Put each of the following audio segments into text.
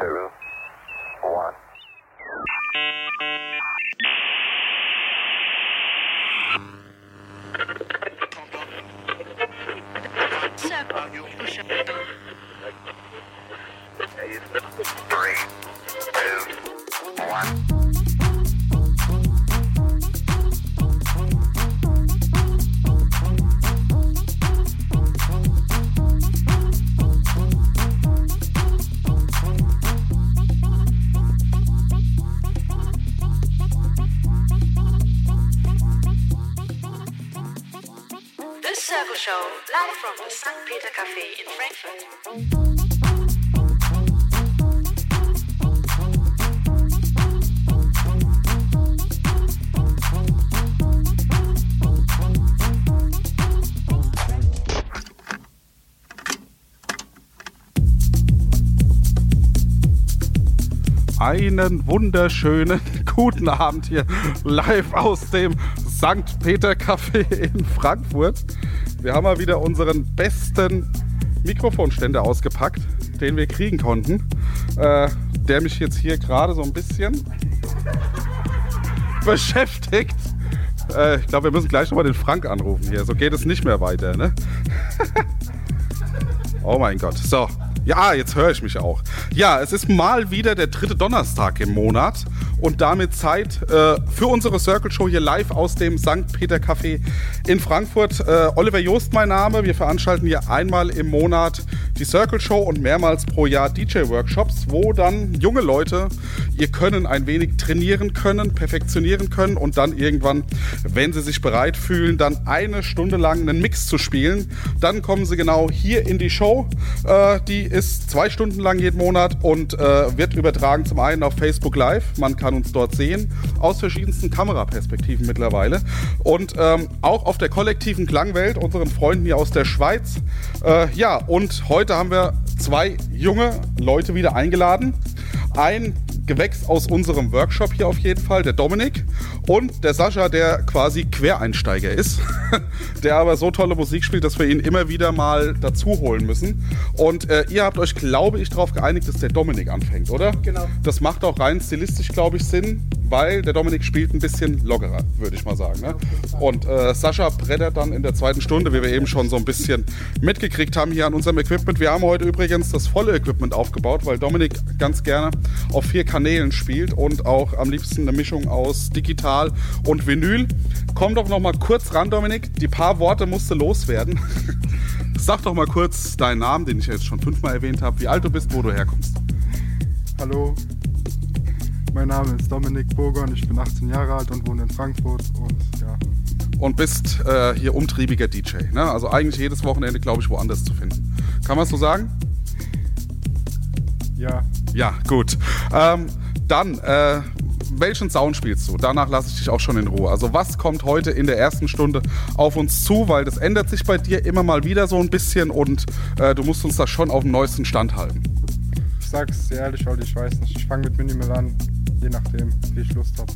two, one. Three, two, one. Peter Cafe in Frankfurt. Einen wunderschönen guten Abend hier live aus dem St. Peter Café in Frankfurt. Wir haben mal wieder unseren besten Mikrofonständer ausgepackt, den wir kriegen konnten. Äh, der mich jetzt hier gerade so ein bisschen beschäftigt. Äh, ich glaube, wir müssen gleich nochmal den Frank anrufen hier. So geht es nicht mehr weiter, ne? Oh mein Gott. So. Ja, jetzt höre ich mich auch. Ja, es ist mal wieder der dritte Donnerstag im Monat und damit Zeit äh, für unsere Circle Show hier live aus dem St. Peter Café in Frankfurt. Äh, Oliver Joost mein Name. Wir veranstalten hier einmal im Monat die Circle Show und mehrmals pro Jahr DJ-Workshops, wo dann junge Leute ihr Können ein wenig trainieren können, perfektionieren können und dann irgendwann, wenn sie sich bereit fühlen, dann eine Stunde lang einen Mix zu spielen. Dann kommen sie genau hier in die Show. Äh, die ist zwei Stunden lang jeden Monat und äh, wird übertragen zum einen auf Facebook Live. Man kann uns dort sehen, aus verschiedensten Kameraperspektiven mittlerweile. Und ähm, auch auf der kollektiven Klangwelt, unseren Freunden hier aus der Schweiz. Äh, ja, und heute haben wir zwei junge Leute wieder eingeladen. Ein Gewächs aus unserem Workshop hier auf jeden Fall, der Dominik und der Sascha, der quasi Quereinsteiger ist, der aber so tolle Musik spielt, dass wir ihn immer wieder mal dazu holen müssen. Und äh, ihr habt euch, glaube ich, darauf geeinigt, dass der Dominik anfängt, oder? Genau. Das macht auch rein stilistisch, glaube ich, Sinn, weil der Dominik spielt ein bisschen lockerer, würde ich mal sagen. Ne? Und äh, Sascha brettert dann in der zweiten Stunde, wie wir eben schon so ein bisschen mitgekriegt haben hier an unserem Equipment. Wir haben heute übrigens das volle Equipment aufgebaut, weil Dominik ganz gerne auf vier Kanälen spielt und auch am liebsten eine Mischung aus digital und Vinyl. Komm doch noch mal kurz ran, Dominik. Die paar Worte musste loswerden. Sag doch mal kurz deinen Namen, den ich jetzt schon fünfmal erwähnt habe, wie alt du bist, wo du herkommst. Hallo, mein Name ist Dominik Burgon, ich bin 18 Jahre alt und wohne in Frankfurt und ja, Und bist äh, hier umtriebiger DJ. Ne? Also eigentlich jedes Wochenende, glaube ich, woanders zu finden. Kann man so sagen? ja, Ja, gut. Ähm, dann, äh, welchen Sound spielst du? Danach lasse ich dich auch schon in Ruhe. Also was kommt heute in der ersten Stunde auf uns zu? Weil das ändert sich bei dir immer mal wieder so ein bisschen und äh, du musst uns da schon auf dem neuesten Stand halten. ich sag's dir ehrlich, weil ich weiß nicht, ich fange mit Minimal an, je nachdem, wie ich Lust habe.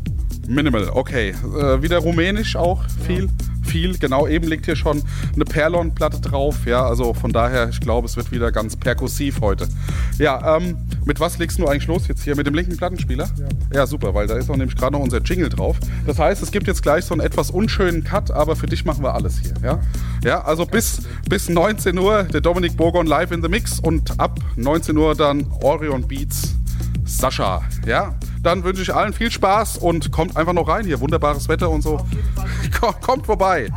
Minimal, okay. Äh, wieder rumänisch auch, viel, viel. Genau, eben liegt hier schon eine Perlon-Platte drauf. Ja, also von daher, ich glaube, es wird wieder ganz perkussiv heute. Ja, ähm, mit was legst du eigentlich los jetzt hier? Mit dem linken Plattenspieler? Ja. Ja, super, weil da ist auch nämlich gerade noch unser Jingle drauf. Das heißt, es gibt jetzt gleich so einen etwas unschönen Cut, aber für dich machen wir alles hier. Ja, ja also bis, bis 19 Uhr der Dominik Burgon live in the Mix und ab 19 Uhr dann Orion Beats Sascha. Ja, dann wünsche ich allen viel Spaß und kommt einfach noch rein hier. Wunderbares Wetter und so. Kommt vorbei.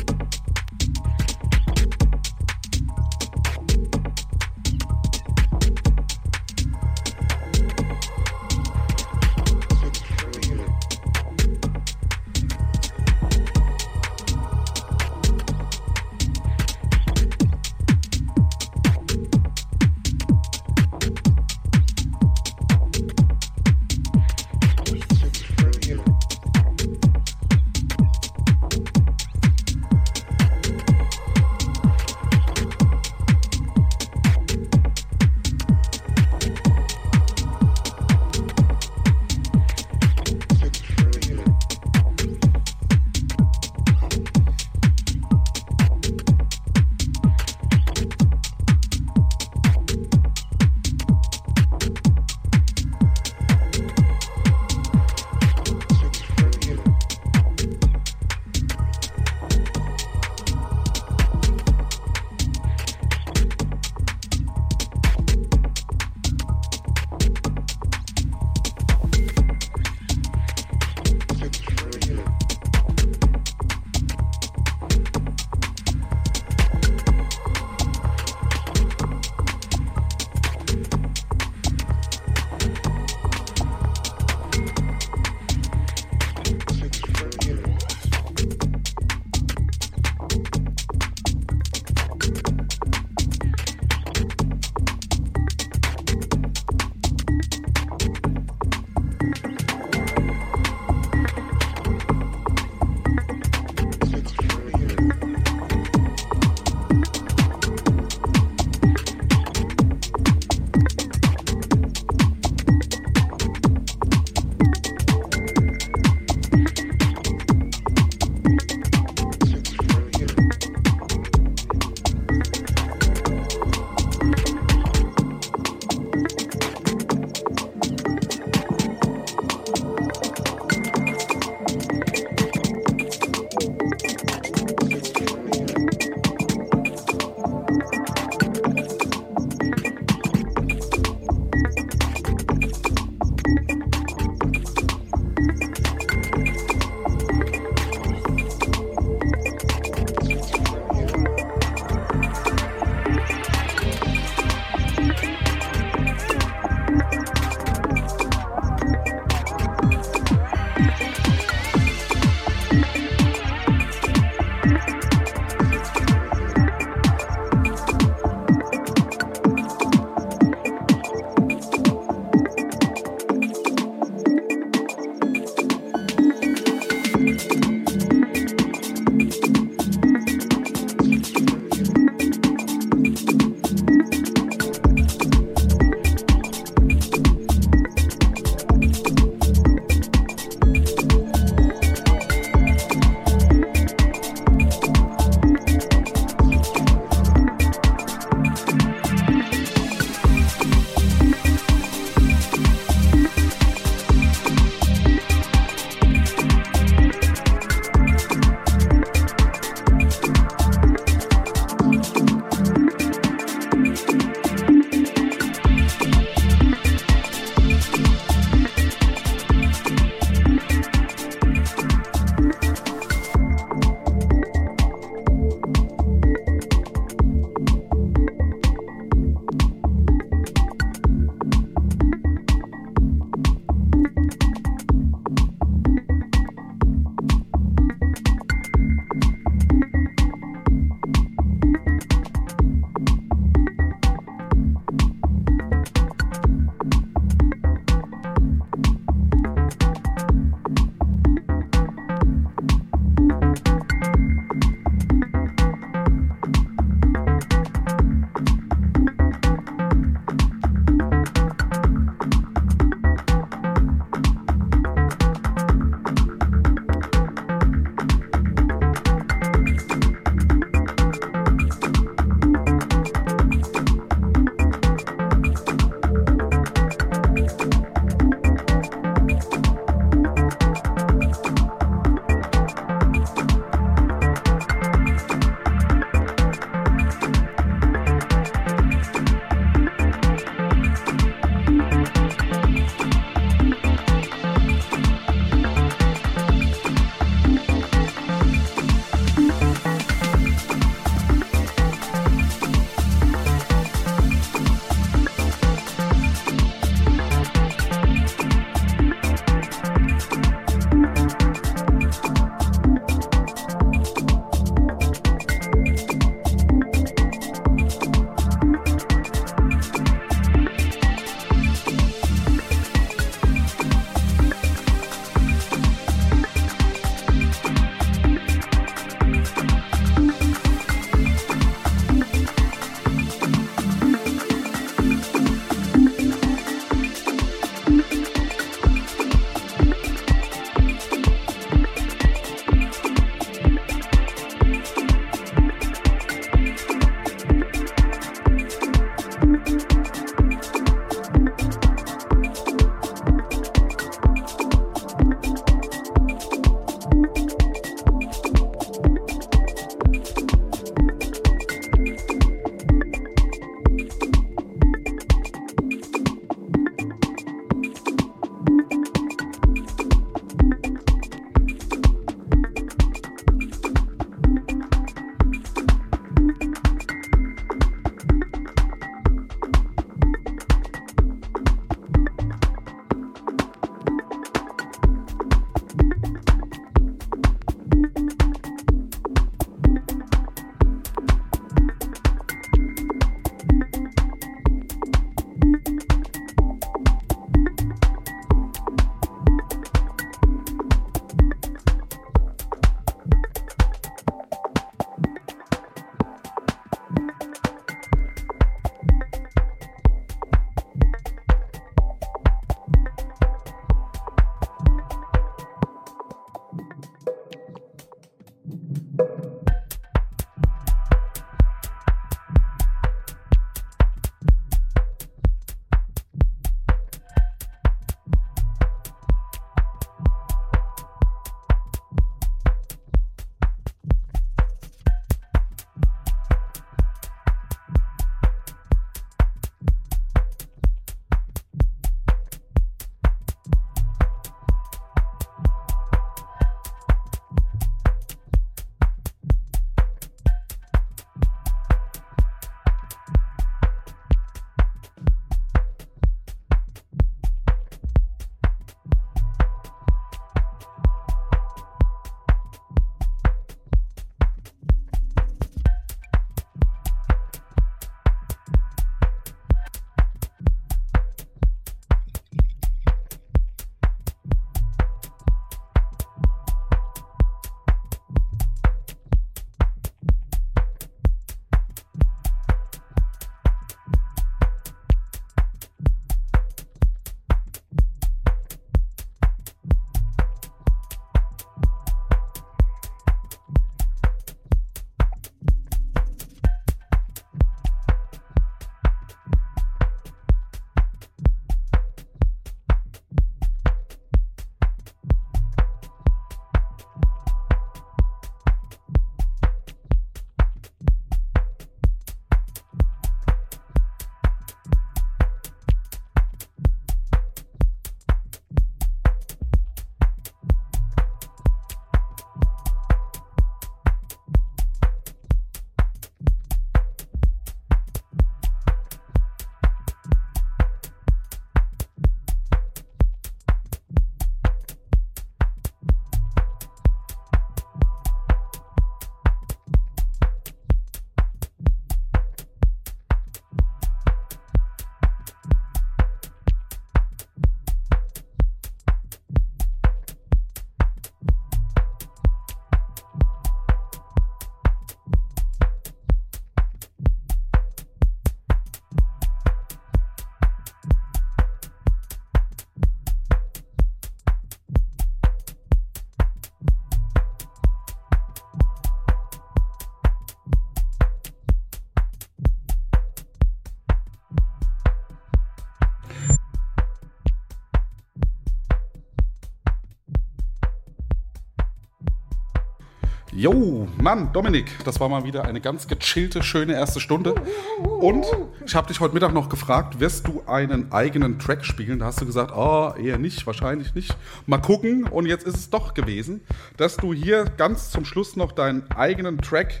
Jo, Mann, Dominik, das war mal wieder eine ganz gechillte, schöne erste Stunde. Und ich habe dich heute Mittag noch gefragt, wirst du einen eigenen Track spielen? Da hast du gesagt, oh, eher nicht, wahrscheinlich nicht. Mal gucken. Und jetzt ist es doch gewesen, dass du hier ganz zum Schluss noch deinen eigenen Track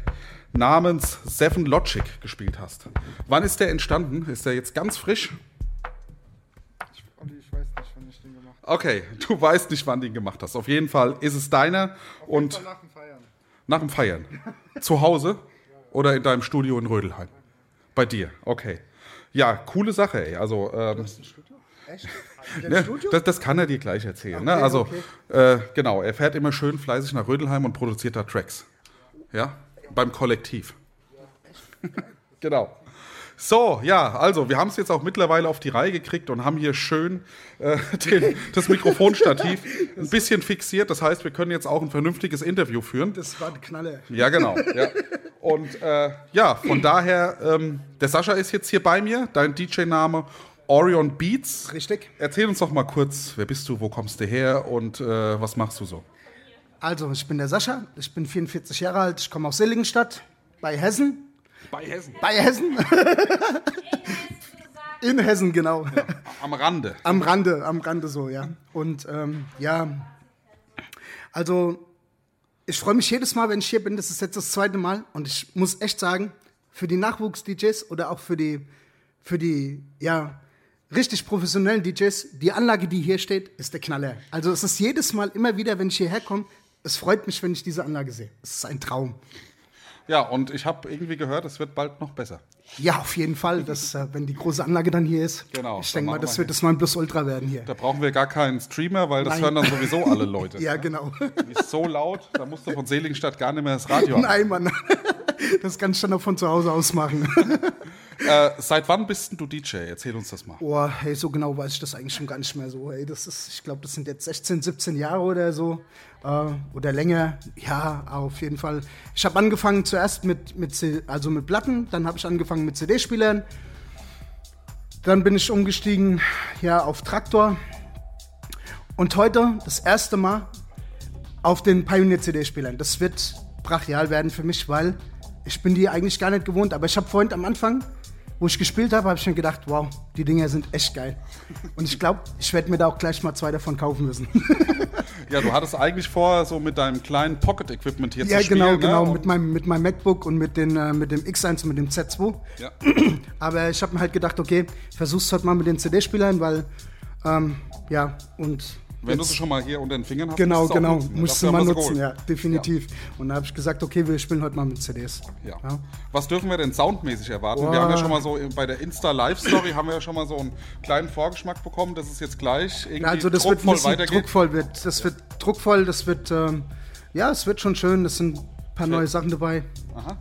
namens Seven Logic gespielt hast. Wann ist der entstanden? Ist der jetzt ganz frisch? Olli, ich weiß nicht, wann ich den gemacht Okay, du weißt nicht, wann du ihn gemacht hast. Auf jeden Fall ist es deiner und habe. Nach dem Feiern. Zu Hause oder in deinem Studio in Rödelheim? Bei dir, okay. Ja, coole Sache, ey. Also, ähm, Echt? ne, das, das kann er dir gleich erzählen. ne? Okay, Also, okay. äh, genau, er fährt immer schön fleißig nach Rödelheim und produziert da Tracks. Ja, beim Kollektiv. genau. So, ja, also wir haben es jetzt auch mittlerweile auf die Reihe gekriegt und haben hier schön äh, den, das Mikrofonstativ ein bisschen fixiert. Das heißt, wir können jetzt auch ein vernünftiges Interview führen. Das war der Knaller. Ja, genau. Ja. Und äh, ja, von daher, ähm, der Sascha ist jetzt hier bei mir, dein DJ-Name Orion Beats. Richtig. Erzähl uns doch mal kurz, wer bist du, wo kommst du her und äh, was machst du so? Also, ich bin der Sascha, ich bin 44 Jahre alt, ich komme aus Seligenstadt bei Hessen. Bei Hessen. Bei Hessen? In Hessen, genau. Am Rande. Am Rande, am Rande so, ja. Und ähm, ja, also ich freue mich jedes Mal, wenn ich hier bin. Das ist jetzt das zweite Mal. Und ich muss echt sagen, für die Nachwuchs-DJs oder auch für die, für die, ja, richtig professionellen DJs, die Anlage, die hier steht, ist der Knaller. Also es ist jedes Mal immer wieder, wenn ich hierher komme, es freut mich, wenn ich diese Anlage sehe. Es ist ein Traum. Ja, und ich habe irgendwie gehört, es wird bald noch besser. Ja, auf jeden Fall, dass, äh, wenn die große Anlage dann hier ist. Genau, Ich denke mal, das wir wird das 9 Plus Ultra werden hier. Da brauchen wir gar keinen Streamer, weil das Nein. hören dann sowieso alle Leute. Ja, genau. Die ist so laut, da musst du von Seligenstadt gar nicht mehr das Radio an. Nein, Mann. Das kann ich dann auch von zu Hause aus machen. Äh, seit wann bist denn du DJ? Erzähl uns das mal. Boah, hey, so genau weiß ich das eigentlich schon gar nicht mehr so. Hey, das ist, ich glaube, das sind jetzt 16, 17 Jahre oder so. Äh, oder länger. Ja, auf jeden Fall. Ich habe angefangen zuerst mit, mit, also mit Platten, dann habe ich angefangen mit CD-Spielern. Dann bin ich umgestiegen ja, auf Traktor. Und heute das erste Mal auf den Pioneer-CD-Spielern. Das wird brachial werden für mich, weil ich bin die eigentlich gar nicht gewohnt. Aber ich habe vorhin am Anfang, wo ich gespielt habe, habe ich mir gedacht, wow, die Dinger sind echt geil. Und ich glaube, ich werde mir da auch gleich mal zwei davon kaufen müssen. Ja, du hattest eigentlich vor, so mit deinem kleinen Pocket-Equipment hier ja, zu spielen. genau, ne? genau, Und- mit meinem, mit meinem MacBook und mit, den, äh, mit dem X1 und mit dem Z2. Ja. Aber ich habe mir halt gedacht, okay, versuch's heute mal mit den CD-Spielern, weil, ähm, ja, und. Wenn du sie schon mal hier unter den Fingern hast, Genau, genau. nutzen? Musst du mal nutzen, ja, definitiv. Und da habe ich gesagt, okay, wir spielen heute mal mit CDs. Ja. Ja. Was dürfen wir denn soundmäßig erwarten? Boah. Wir haben ja schon mal so bei der Insta-Live-Story haben wir ja schon mal so einen kleinen Vorgeschmack bekommen, dass es jetzt gleich irgendwie Also das wird ein druckvoll bisschen weitergeht. druckvoll, wird, das wird druckvoll, das wird, ähm, ja, es wird schon schön, es sind ein paar neue Sachen dabei. Aha.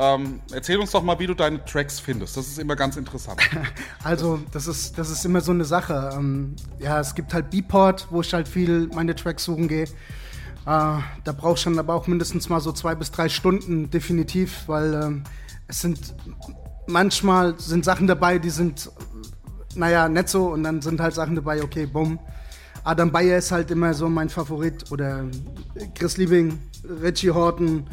Ähm, erzähl uns doch mal, wie du deine Tracks findest. Das ist immer ganz interessant. Also, das ist, das ist immer so eine Sache. Ähm, ja, es gibt halt Beatport, wo ich halt viel meine Tracks suchen gehe. Äh, da brauche ich dann aber auch mindestens mal so zwei bis drei Stunden, definitiv, weil ähm, es sind manchmal sind Sachen dabei, die sind, naja, nett so und dann sind halt Sachen dabei, okay, bumm. Adam Bayer ist halt immer so mein Favorit oder Chris Liebing, Richie Horton,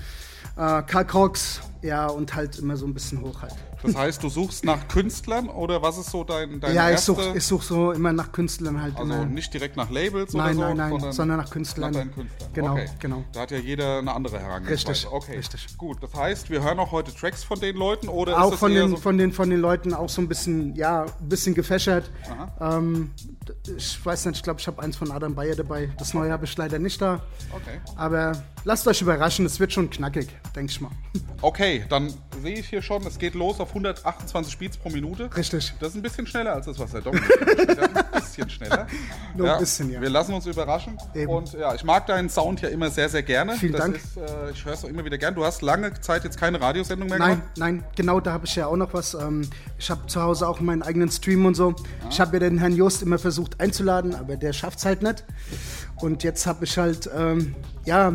äh, Karl Cox, ja, und halt immer so ein bisschen hoch halt. Das heißt, du suchst nach Künstlern oder was ist so dein, deine Ja, ich suche ich such so immer nach Künstlern halt. also immer. nicht direkt nach Labels Nein, oder so, nein, nein, sondern nach Künstlern. Nach Künstlern. Genau, okay. genau. Da hat ja jeder eine andere Herangehensweise. Richtig, okay. richtig. Gut, das heißt, wir hören auch heute Tracks von den Leuten oder ist auch von den, so von, den, von den Leuten auch so ein bisschen, ja, ein bisschen gefächert. Ähm, ich weiß nicht, ich glaube, ich habe eins von Adam Bayer dabei. Das neue habe ich leider nicht da. Okay. Aber lasst euch überraschen, es wird schon knackig, denke ich mal. Okay, dann sehe ich hier schon, es geht los auf 128 Beats pro Minute. Richtig. Das ist ein bisschen schneller als das, was der Dominik. Ja, Ein bisschen schneller. Nur ein bisschen, ja. Wir lassen uns überraschen. Eben. Und ja, ich mag deinen Sound ja immer sehr, sehr gerne. Vielen das Dank. Ist, äh, ich höre es auch immer wieder gern. Du hast lange Zeit jetzt keine Radiosendung mehr Nein, gemacht. nein, genau, da habe ich ja auch noch was. Ähm, ich habe zu Hause auch meinen eigenen Stream und so. Ich habe ja den Herrn Jost immer versucht einzuladen, aber der schafft es halt nicht. Und jetzt habe ich halt, ähm, ja,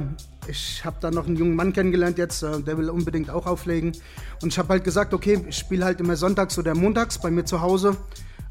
ich habe da noch einen jungen Mann kennengelernt jetzt, äh, der will unbedingt auch auflegen. Und ich habe halt gesagt, okay, ich spiele halt immer sonntags oder montags bei mir zu Hause.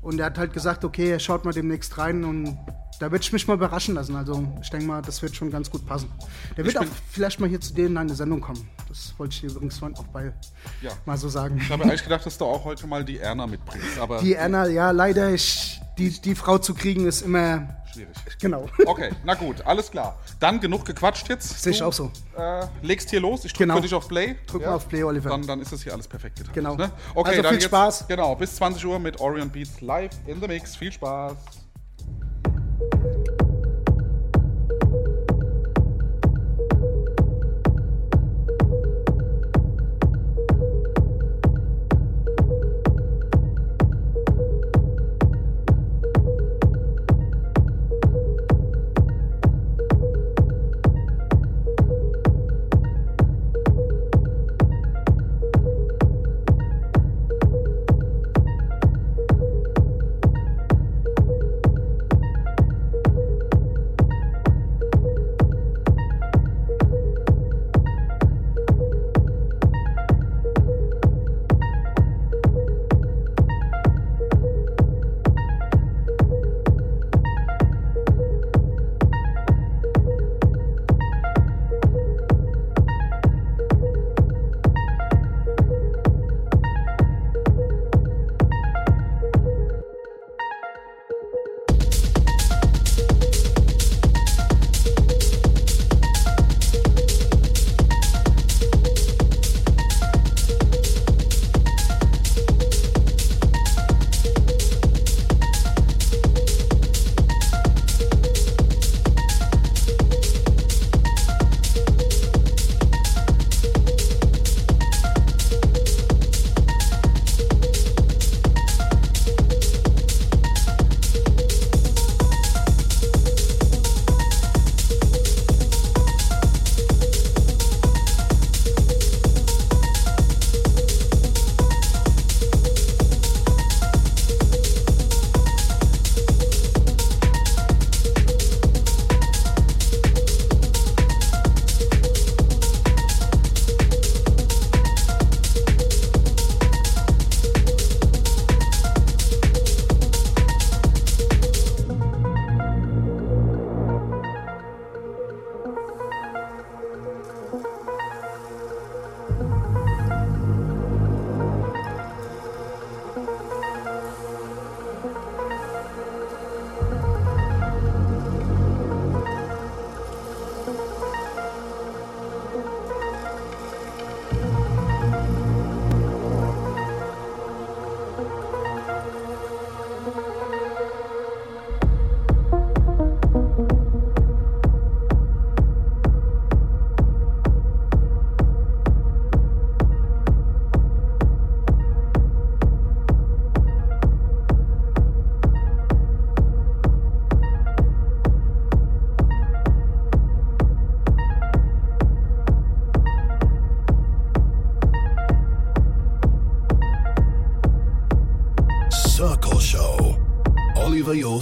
Und er hat halt gesagt, okay, er schaut mal demnächst rein und da würde ich mich mal überraschen lassen. Also ich denke mal, das wird schon ganz gut passen. Der wird auch vielleicht mal hier zu denen in eine Sendung kommen. Das wollte ich dir übrigens vorhin auch bei Ja. mal so sagen. Ich habe eigentlich gedacht, dass du auch heute mal die Erna mitbringst, aber Die Anna, ja, leider, ich, die, die Frau zu kriegen ist immer, schwierig. genau. Okay, na gut, alles klar. Dann genug gequatscht jetzt. Sehe ich auch so. Äh, legst hier los. Ich drücke Genau. für dich auf Play. Drück mal auf Play, Oliver. Dann, dann ist es hier alles perfekt getan. Genau. Ne? Okay, Also dann viel jetzt, Spaß. Genau, bis 20 Uhr mit Orion Beats live in the Mix. Viel Spaß.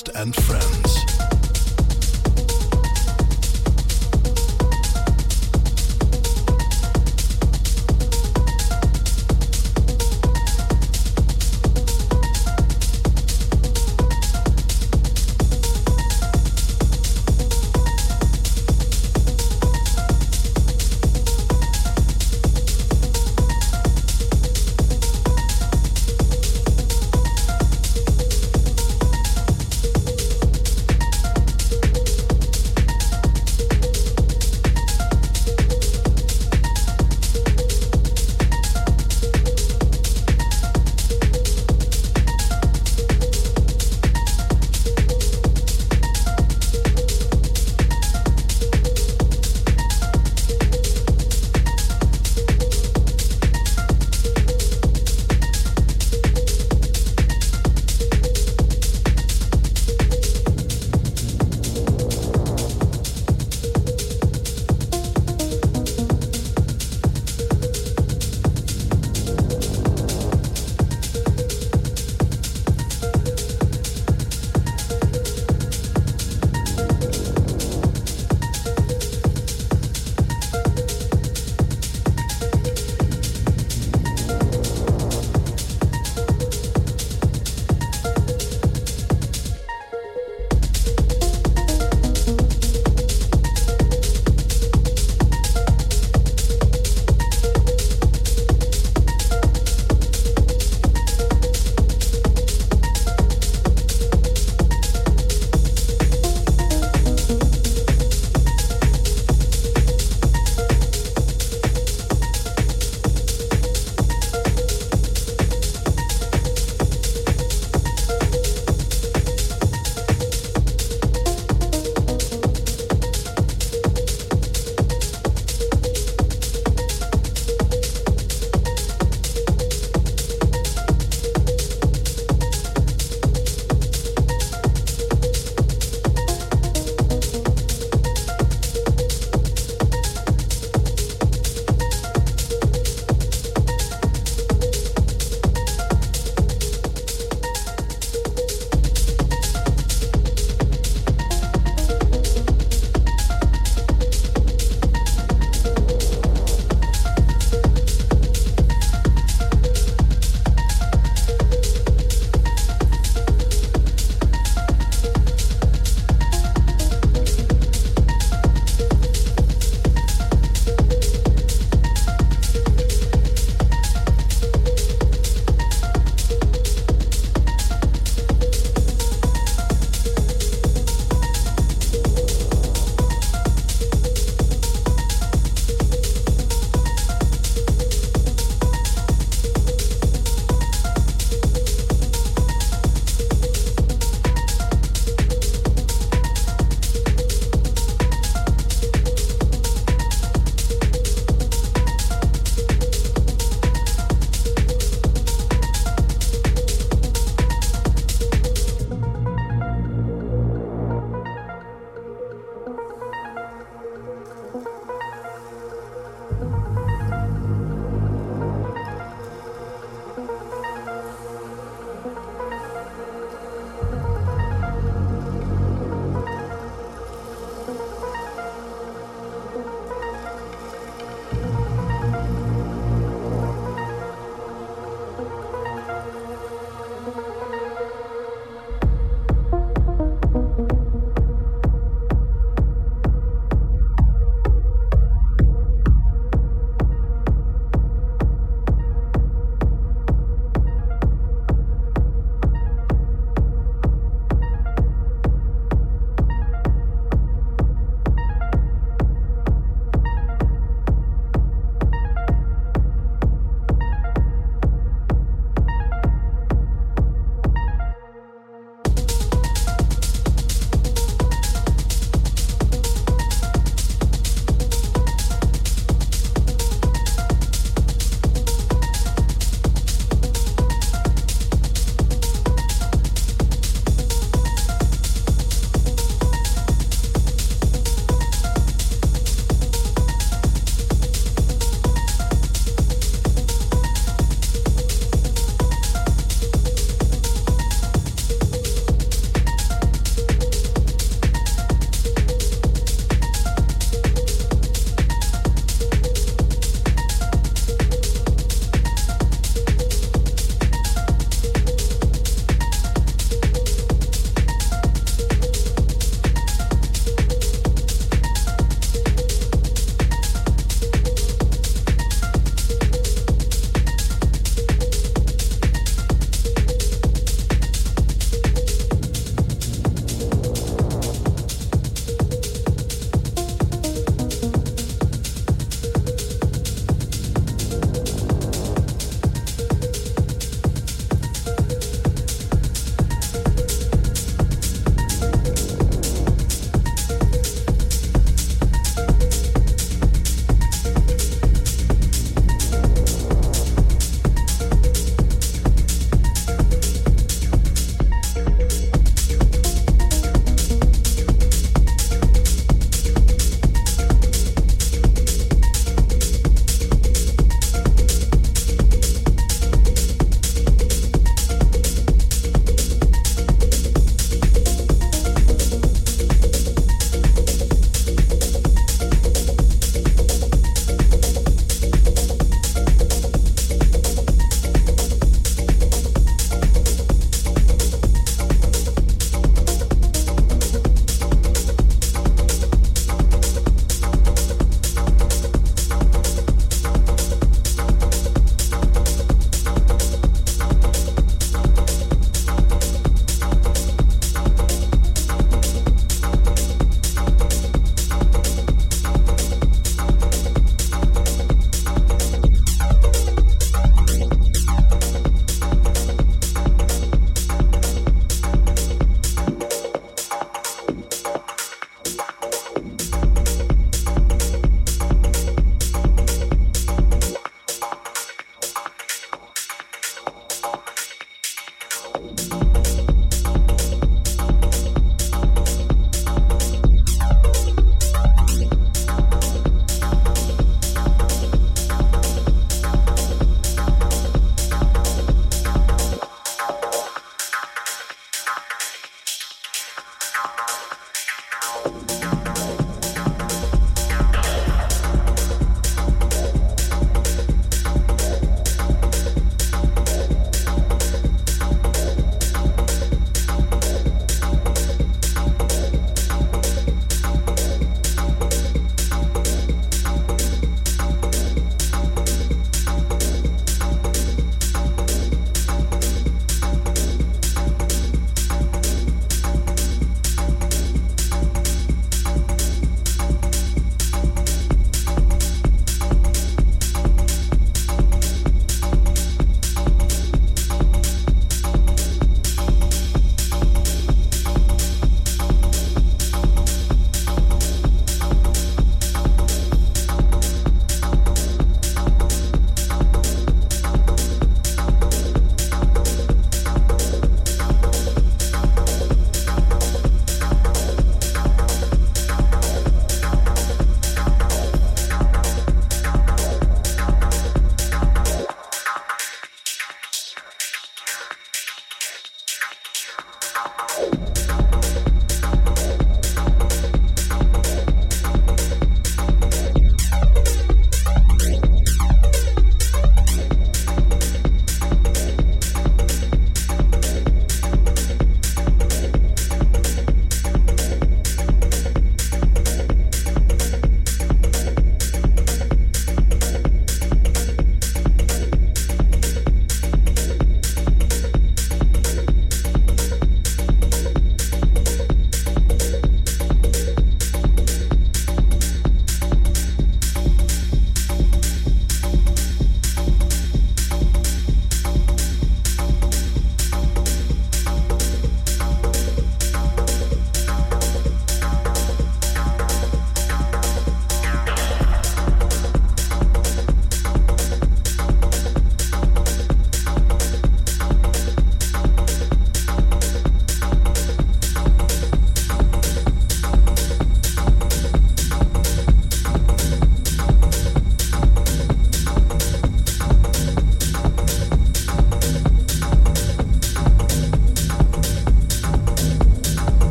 Oliver Joost and Friends.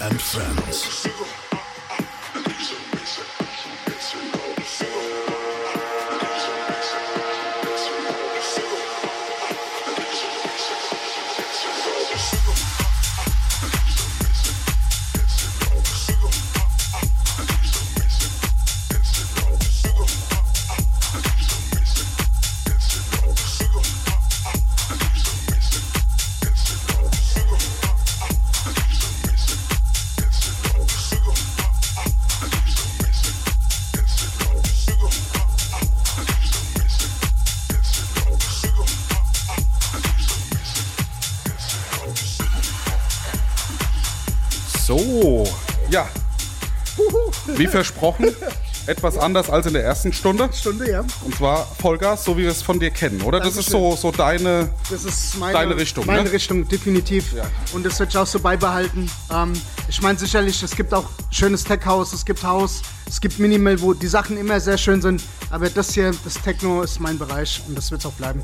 And Friends. Versprochen, etwas anders als in der ersten Stunde. Stunde, ja. Und zwar Vollgas, so wie wir es von dir kennen, oder? Das ist so, so deine. Das ist meine, Deine Richtung, Meine ne? Richtung, definitiv. Ja. Und das werde ich auch so beibehalten. Ähm, ich meine sicherlich, es gibt auch schönes Tech-House, es gibt House, es gibt Minimal, wo die Sachen immer sehr schön sind. Aber das hier, das Techno, ist mein Bereich und das wird es auch bleiben.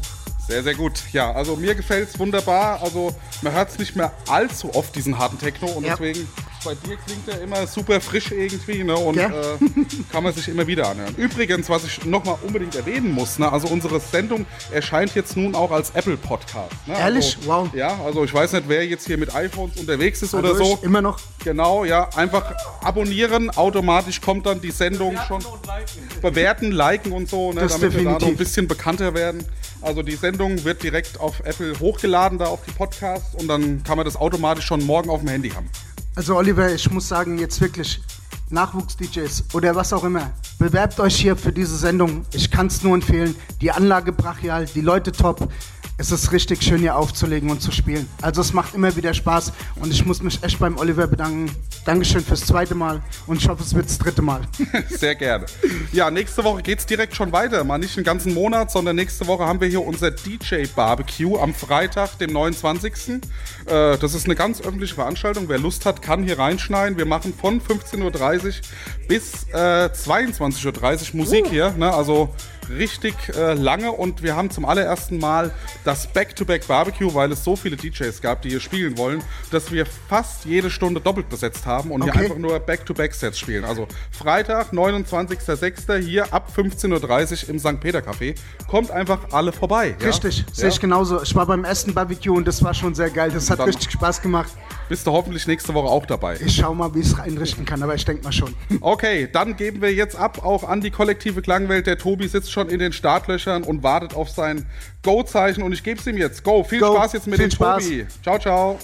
Sehr, sehr gut. Ja, also mir gefällt es wunderbar. Also man hört es nicht mehr allzu oft, diesen harten Techno. Und Ja. deswegen, bei dir klingt er immer super frisch irgendwie. Ne? Und Ja. äh, kann man sich immer wieder anhören. Übrigens, was ich nochmal unbedingt erwähnen muss, ne? also unsere Sendung erscheint jetzt nun auch als Apple Podcast. Ne? Ehrlich? Also, Wow. Ja, also ich weiß nicht, wer jetzt hier mit iPhones unterwegs ist oder Also so. ich Immer noch. Genau, ja, einfach abonnieren, automatisch kommt dann die Sendung schon. Bewerten, liken und so, ne, Das damit wir da noch ein definitiv. bisschen bekannter werden. Also die Sendung wird direkt auf Apple hochgeladen, da auf die Podcasts und dann kann man das automatisch schon morgen auf dem Handy haben. Also Oliver, ich muss sagen, jetzt wirklich Nachwuchs-DJs oder was auch immer, bewerbt euch hier für diese Sendung. Ich kann es nur empfehlen. Die Anlage brachial, die Leute top. Es ist richtig schön hier aufzulegen und zu spielen. Also es macht immer wieder Spaß und ich muss mich echt beim Oliver bedanken. Dankeschön fürs zweite Mal und ich hoffe, es wird das dritte Mal. Sehr gerne. Ja, nächste Woche geht's direkt schon weiter. Mal nicht einen ganzen Monat, sondern nächste Woche haben wir hier unser DJ-Barbecue am Freitag, dem 29. Äh, das ist eine ganz öffentliche Veranstaltung. Wer Lust hat, kann hier reinschneiden. Wir machen von 15.30 Uhr bis äh, 22.30 Uhr Musik hier. Ne? Also richtig äh, lange und wir haben zum allerersten Mal das Back-to-Back Barbecue, weil es so viele DJs gab, die hier spielen wollen, dass wir fast jede Stunde doppelt besetzt haben und hier Okay. einfach nur Back-to-Back-Sets spielen. Also Freitag, 29.06. hier ab 15.30 Uhr im St. Peter Café. Kommt einfach alle vorbei. Ja? Richtig, sehe Ja? ich genauso. Ich war beim ersten Barbecue und das war schon sehr geil. Das hat richtig Spaß gemacht. Bist du hoffentlich nächste Woche auch dabei. Ich schau mal, wie ich es einrichten kann, aber ich denke mal schon. Okay, dann geben wir jetzt ab auch an die kollektive Klangwelt. Der Tobi sitzt schon in den Startlöchern und wartet auf sein Go-Zeichen und ich gebe es ihm jetzt. Go, viel Go, Spaß jetzt mit viel dem Spaß. Tobi. Ciao, ciao.